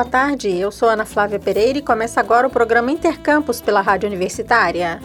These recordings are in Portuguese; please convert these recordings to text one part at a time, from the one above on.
boa tarde. Eu sou Ana Flávia Pereira e começa agora o programa Intercampus pela Rádio Universitária.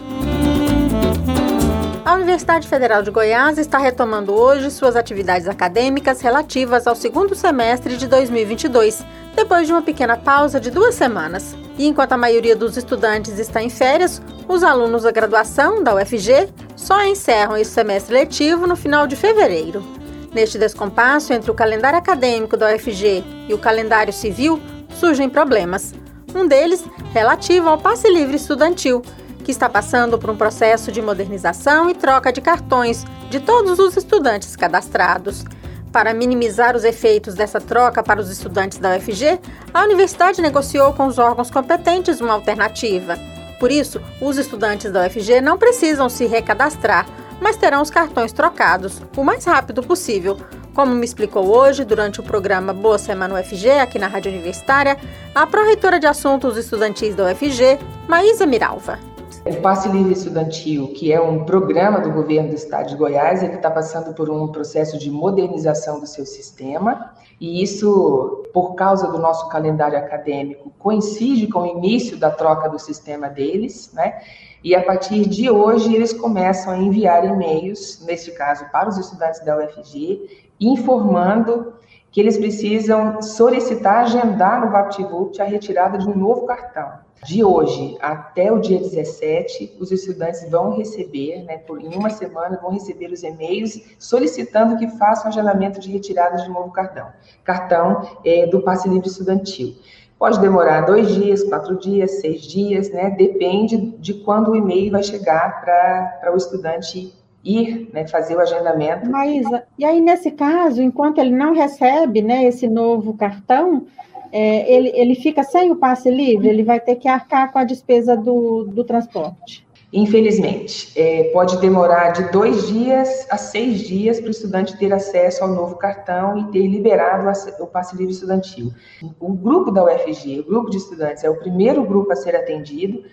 A Universidade Federal de Goiás está retomando hoje suas atividades acadêmicas relativas ao segundo semestre de 2022, depois de uma pequena pausa de duas semanas. E enquanto a maioria dos estudantes está em férias, os alunos da graduação da UFG só encerram esse semestre letivo no final de fevereiro. Neste descompasso entre o calendário acadêmico da UFG e o calendário civil, surgem problemas. Um deles relativo ao passe livre estudantil, que está passando por um processo de modernização e troca de cartões de todos os estudantes cadastrados. Para minimizar os efeitos dessa troca para os estudantes da UFG, a universidade negociou com os órgãos competentes uma alternativa. Por isso, os estudantes da UFG não precisam se recadastrar, mas terão os cartões trocados o mais rápido possível. Como me explicou hoje, durante o programa Boa Semana UFG, aqui na Rádio Universitária, a pró-reitora de Assuntos Estudantis da UFG, Maísa Miralva. O Passe Livre Estudantil, que é um programa do governo do estado de Goiás, ele está passando por um processo de modernização do seu sistema, e isso, por causa do nosso calendário acadêmico, coincide com o início da troca do sistema deles, né? E a partir de hoje eles começam a enviar e-mails, neste caso para os estudantes da UFG, informando que eles precisam solicitar, agendar no VaptVupt a retirada de um novo cartão. De hoje até o dia 17, os estudantes vão receber, né, por em uma semana, vão receber os e-mails solicitando que façam agendamento de retirada de novo cartão. Cartão é, do passe livre estudantil. Pode demorar dois dias, quatro dias, seis dias, né? Depende de quando o e-mail vai chegar para o estudante ir né, fazer o agendamento. Maísa, e aí nesse caso, enquanto ele não recebe né, esse novo cartão, é, ele, ele fica sem o passe livre, ele vai ter que arcar com a despesa do, do transporte. Infelizmente, é, pode demorar de dois dias a seis dias para o estudante ter acesso ao novo cartão e ter liberado o passe livre estudantil. O grupo da UFG, o grupo de estudantes, é o primeiro grupo a ser atendido,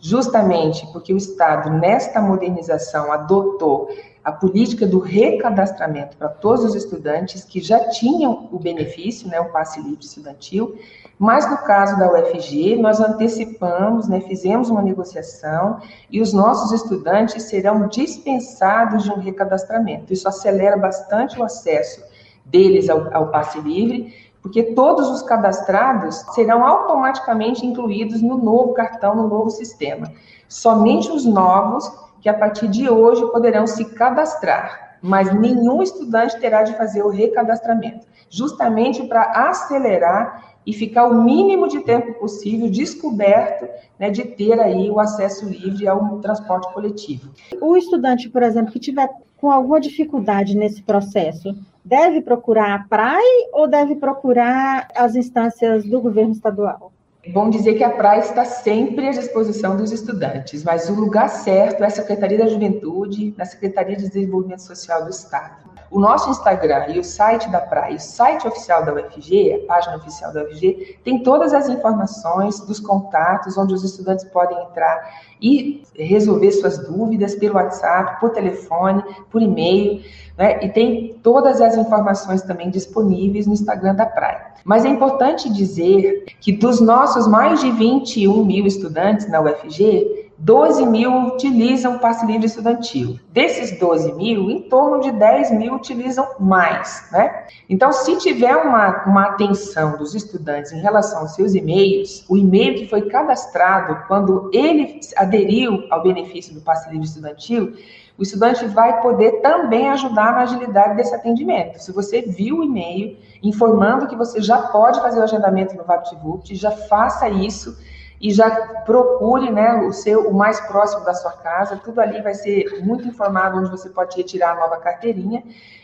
justamente porque o Estado, nesta modernização, adotou a política do recadastramento para todos os estudantes que já tinham o benefício, né, o passe livre estudantil, mas no caso da UFG, nós antecipamos, né, fizemos uma negociação e os nossos estudantes serão dispensados de um recadastramento. Isso acelera bastante o acesso deles ao, ao passe livre, porque todos os cadastrados serão automaticamente incluídos no novo cartão, no novo sistema. Somente os novos que a partir de hoje poderão se cadastrar, mas nenhum estudante terá de fazer o recadastramento, justamente para acelerar e ficar o mínimo de tempo possível descoberto né, de ter aí o acesso livre ao transporte coletivo. O estudante, por exemplo, que tiver com alguma dificuldade nesse processo, deve procurar a PRAE ou deve procurar as instâncias do governo estadual? Bom dizer que a praia está sempre à disposição dos estudantes, mas o lugar certo é a Secretaria da Juventude, na Secretaria de Desenvolvimento Social do Estado. O nosso Instagram e o site da praia, o site oficial da UFG, a página oficial da UFG, tem todas as informações dos contatos onde os estudantes podem entrar e resolver suas dúvidas pelo WhatsApp, por telefone, por e-mail, né? E tem todas as informações também disponíveis no Instagram da praia. Mas é importante dizer que dos nossos mais de 21 mil estudantes na UFG, 12 mil utilizam passe livre estudantil. Desses 12 mil, em torno de 10 mil utilizam mais, né? Então, se tiver uma, uma atenção dos estudantes em relação aos seus e-mails, o e-mail que foi cadastrado quando ele aderiu ao benefício do passe livre estudantil, o estudante vai poder também ajudar na agilidade desse atendimento. Se você viu o e-mail informando que você já pode fazer o agendamento no VaptVupt, já faça isso e já procure né, o seu o mais próximo da sua casa. Tudo ali vai ser muito informado onde você pode retirar a nova carteirinha.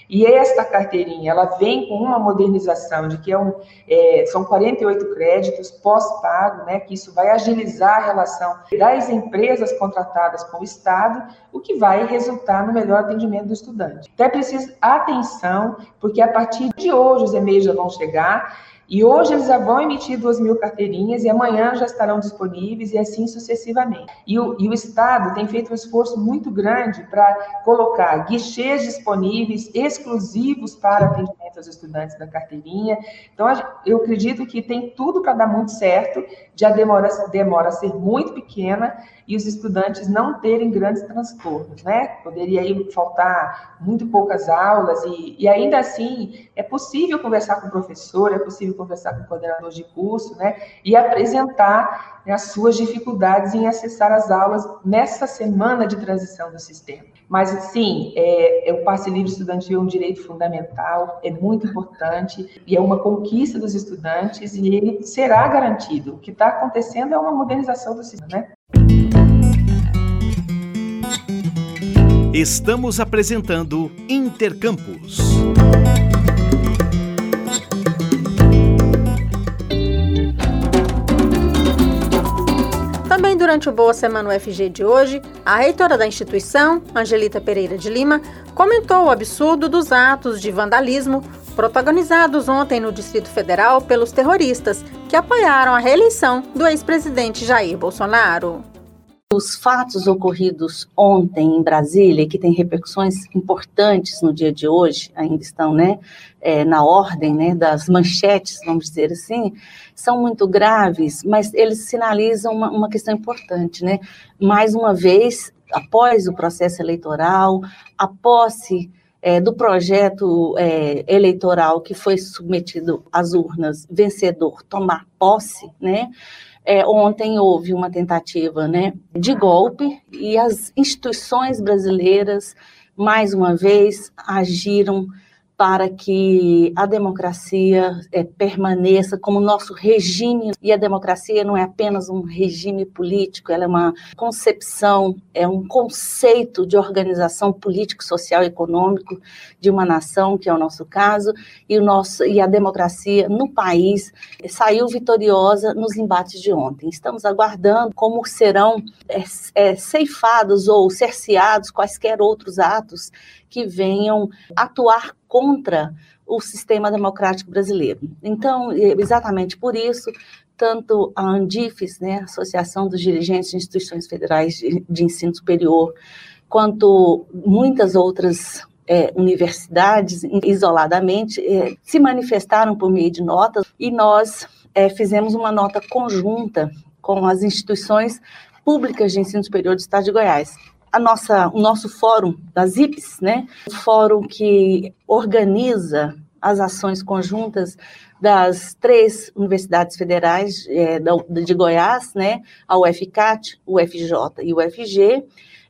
E esta carteirinha, ela vem com uma modernização de que é um, é, são 48 créditos pós-pago, né, que isso vai agilizar a relação das empresas contratadas com o Estado, o que vai resultar no melhor atendimento do estudante. Então, é preciso atenção, porque a partir de hoje os e-mails já vão chegar E hoje eles já vão emitir duas mil carteirinhas e amanhã já estarão disponíveis e assim sucessivamente. E o, e o Estado tem feito um esforço muito grande para colocar guichês disponíveis exclusivos para atendimento aos estudantes da carteirinha. Então, eu acredito que tem tudo para dar muito certo, já demora, demora a ser muito pequena e os estudantes não terem grandes transtornos, né? Poderia aí faltar muito poucas aulas e, e ainda assim é possível conversar com o professor, é possível conversar com o coordenador de curso, né? E apresentar né, as suas dificuldades em acessar as aulas nessa semana de transição do sistema. Mas, sim, é, é, o passe livre estudantil é um direito fundamental, é muito importante e é uma conquista dos estudantes e ele será garantido. O que está acontecendo é uma modernização do sistema, né? Estamos apresentando Intercampus. Durante o Boa Semana UFG de hoje, a reitora da instituição, Angelita Pereira de Lima, comentou o absurdo dos atos de vandalismo protagonizados ontem no Distrito Federal pelos terroristas que apoiaram a reeleição do ex-presidente Jair Bolsonaro. Os fatos ocorridos ontem em Brasília, que têm repercussões importantes no dia de hoje, ainda estão né, é, na ordem né, das manchetes, vamos dizer assim, são muito graves, mas eles sinalizam uma, uma questão importante. Né? Mais uma vez, após o processo eleitoral, a posse é, do projeto é, eleitoral que foi submetido às urnas, vencedor tomar posse, né? É, ontem houve uma tentativa né, de golpe e as instituições brasileiras, mais uma vez, agiram para que a democracia é, permaneça como nosso regime. E a democracia não é apenas um regime político, ela é uma concepção, é um conceito de organização político, social e econômico de uma nação, que é o nosso caso, e, o nosso, e a democracia no país saiu vitoriosa nos embates de ontem. Estamos aguardando como serão é, é, ceifados ou cerceados quaisquer outros atos que venham atuar contra o sistema democrático brasileiro. Então, exatamente por isso, tanto a Andifes, né, Associação dos Dirigentes de Instituições Federais de, de Ensino Superior, quanto muitas outras é, universidades, isoladamente, é, se manifestaram por meio de notas e nós é, fizemos uma nota conjunta com as instituições públicas de ensino superior do Estado de Goiás a nossa, o nosso fórum das IPs, né? O fórum que organiza as ações conjuntas das três universidades federais é, de Goiás, né? A UFCAT, o UFJ e o UFG,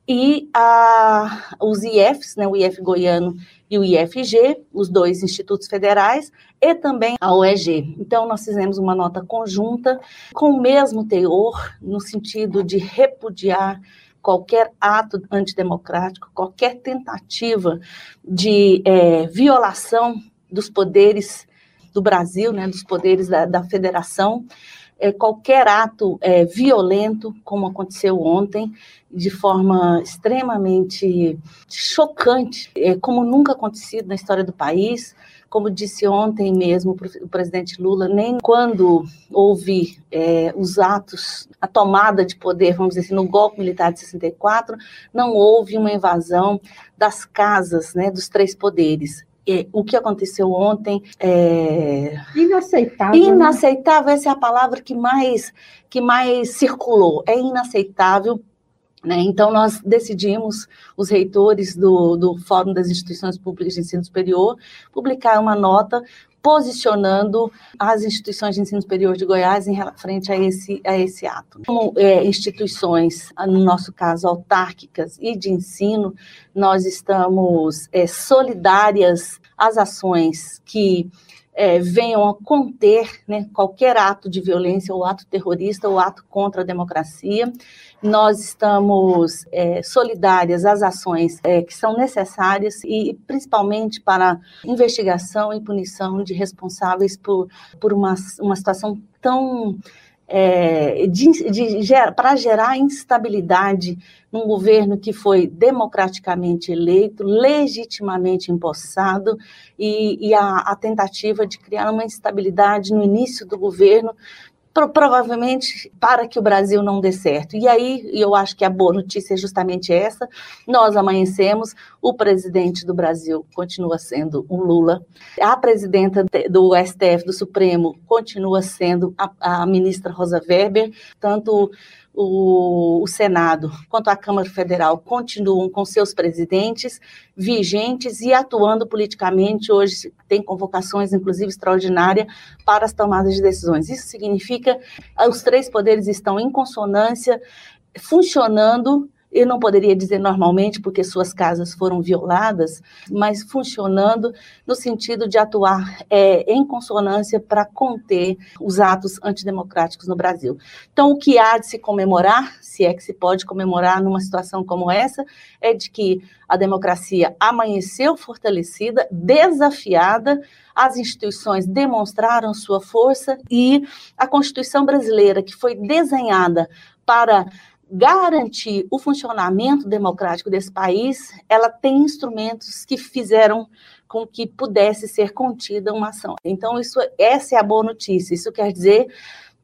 e a, os IFs, né? O IF Goiano e o IFG, os dois institutos federais, e também a OEG. Então, nós fizemos uma nota conjunta com o mesmo teor, no sentido de repudiar qualquer ato antidemocrático, qualquer tentativa de é, violação dos poderes do Brasil, né, dos poderes da, da federação, é, qualquer ato é, violento, como aconteceu ontem, de forma extremamente chocante, é, como nunca acontecido na história do país, como disse ontem mesmo o presidente Lula, nem quando houve é, os atos, a tomada de poder, vamos dizer assim, no golpe militar de 64, não houve uma invasão das casas, né, dos três poderes. E, o que aconteceu ontem é inaceitável. Né? Inaceitável, essa é a palavra que mais que mais circulou. É inaceitável né? Então, nós decidimos, os reitores do, do Fórum das Instituições Públicas de Ensino Superior, publicar uma nota posicionando as instituições de ensino superior de Goiás em frente a esse, a esse ato. Como é, instituições, no nosso caso, autárquicas e de ensino, nós estamos é, solidárias às ações que é, venham a conter né, qualquer ato de violência, ou ato terrorista, ou ato contra a democracia. Nós estamos é, solidárias às ações é, que são necessárias e principalmente para investigação e punição de responsáveis por, por uma, uma situação tão é, para gerar instabilidade num governo que foi democraticamente eleito, legitimamente empossado, e, e a, a, tentativa de criar uma instabilidade no início do governo, provavelmente para que o Brasil não dê certo. E aí, eu acho que a boa notícia é justamente essa: nós amanhecemos, o presidente do Brasil continua sendo o Lula, a presidenta do STF, do Supremo, continua sendo a, a ministra Rosa Weber, tanto o, o, Senado quanto a Câmara Federal continuam com seus presidentes vigentes e atuando politicamente. Hoje tem convocações, inclusive extraordinárias, para as tomadas de decisões. Isso significa que os três poderes estão em consonância, funcionando eu não poderia dizer normalmente, porque suas casas foram violadas, mas funcionando no sentido de atuar é, em consonância para conter os atos antidemocráticos no Brasil. Então, o que há de se comemorar, se é que se pode comemorar numa situação como essa, é de que a democracia amanheceu fortalecida, desafiada, as instituições demonstraram sua força e a Constituição brasileira, que foi desenhada para garantir o funcionamento democrático desse país, ela tem instrumentos que fizeram com que pudesse ser contida uma ação. Então, isso, essa é a boa notícia. Isso quer dizer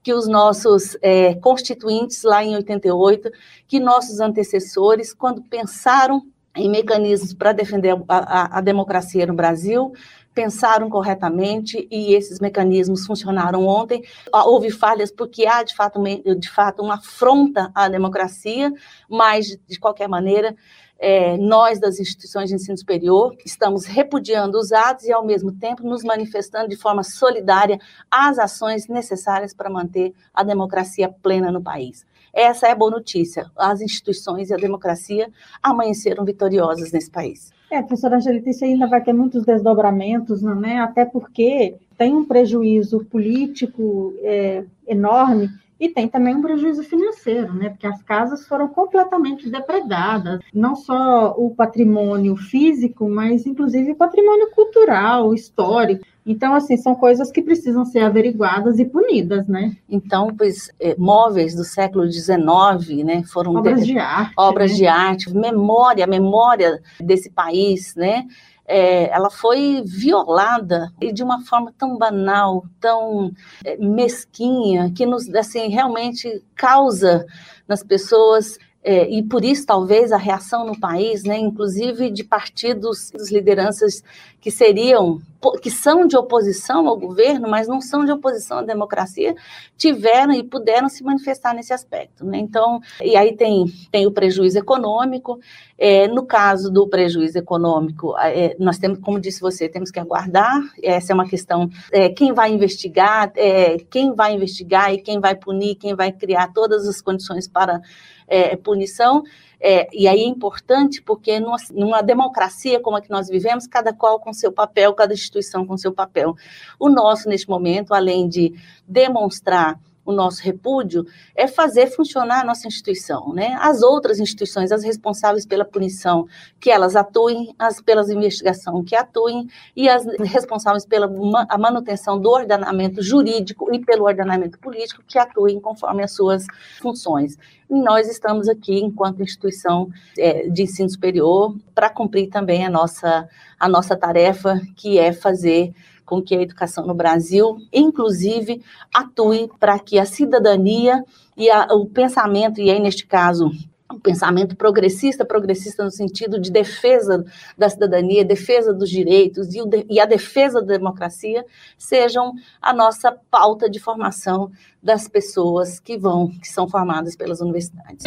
que os nossos é, constituintes lá em 88, que nossos antecessores, quando pensaram em mecanismos para defender a, a, a democracia no Brasil, pensaram corretamente e esses mecanismos funcionaram ontem. Ah, houve falhas porque há, de fato, de fato uma afronta à democracia, mas, de qualquer maneira, é, nós das instituições de ensino superior estamos repudiando os atos e, ao mesmo tempo, nos manifestando de forma solidária às ações necessárias para manter a democracia plena no país. Essa é a boa notícia. As instituições e a democracia amanheceram vitoriosas nesse país. É, professora Angelita, isso ainda vai ter muitos desdobramentos, né? até porque tem um prejuízo político é, enorme e tem também um prejuízo financeiro, né? Porque as casas foram completamente depredadas, não só o patrimônio físico, mas inclusive o patrimônio cultural, histórico. Então, assim, são coisas que precisam ser averiguadas e punidas, né? Então, pois, é, móveis do século XIX, né, foram obras de, de arte, obras né? de arte, memória, memória desse país, né? é, ela foi violada e de uma forma tão banal, tão é, mesquinha, que nos, assim, realmente causa nas pessoas é, e por isso talvez a reação no país, né, inclusive de partidos, lideranças que seriam, que são de oposição ao governo, mas não são de oposição à democracia, tiveram e puderam se manifestar nesse aspecto. Né? Então, e aí tem, tem o prejuízo econômico. É, no caso do prejuízo econômico, é, nós temos, como disse você, temos que aguardar. Essa é uma questão. É, quem vai investigar, é, quem vai investigar e quem vai punir, quem vai criar todas as condições para é, punição. É, e aí é importante porque numa, numa, democracia como a que nós vivemos, cada qual com seu papel, cada instituição com seu papel. O nosso, neste momento, além de demonstrar o nosso repúdio é fazer funcionar a nossa instituição, né? As outras instituições, as responsáveis pela punição, que elas atuem, as pelas investigação que atuem e as responsáveis pela a manutenção do ordenamento jurídico e pelo ordenamento político que atuem conforme as suas funções. E nós estamos aqui, enquanto instituição é, de ensino superior, para cumprir também a nossa, a nossa tarefa, que é fazer com que a educação no Brasil, inclusive, atue para que a cidadania e a, o pensamento, e aí neste caso o pensamento progressista, progressista no sentido de defesa da cidadania, defesa dos direitos e, de, e, a defesa da democracia sejam a nossa pauta de formação das pessoas que vão, que são formadas pelas universidades.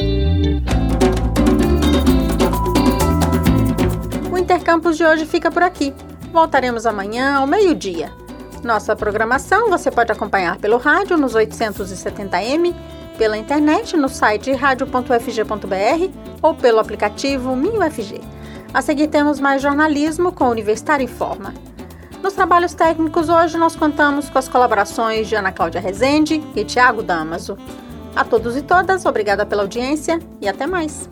O Intercampus de hoje fica por aqui. Voltaremos amanhã ao meio-dia. Nossa programação você pode acompanhar pelo rádio nos 870m, pela internet no site radio.fg.br ou pelo aplicativo MinUFG. A seguir temos mais jornalismo com Universitário em Forma. Nos trabalhos técnicos hoje nós contamos com as colaborações de Ana Cláudia Rezende e Tiago Damaso. A todos e todas, obrigada pela audiência e até mais.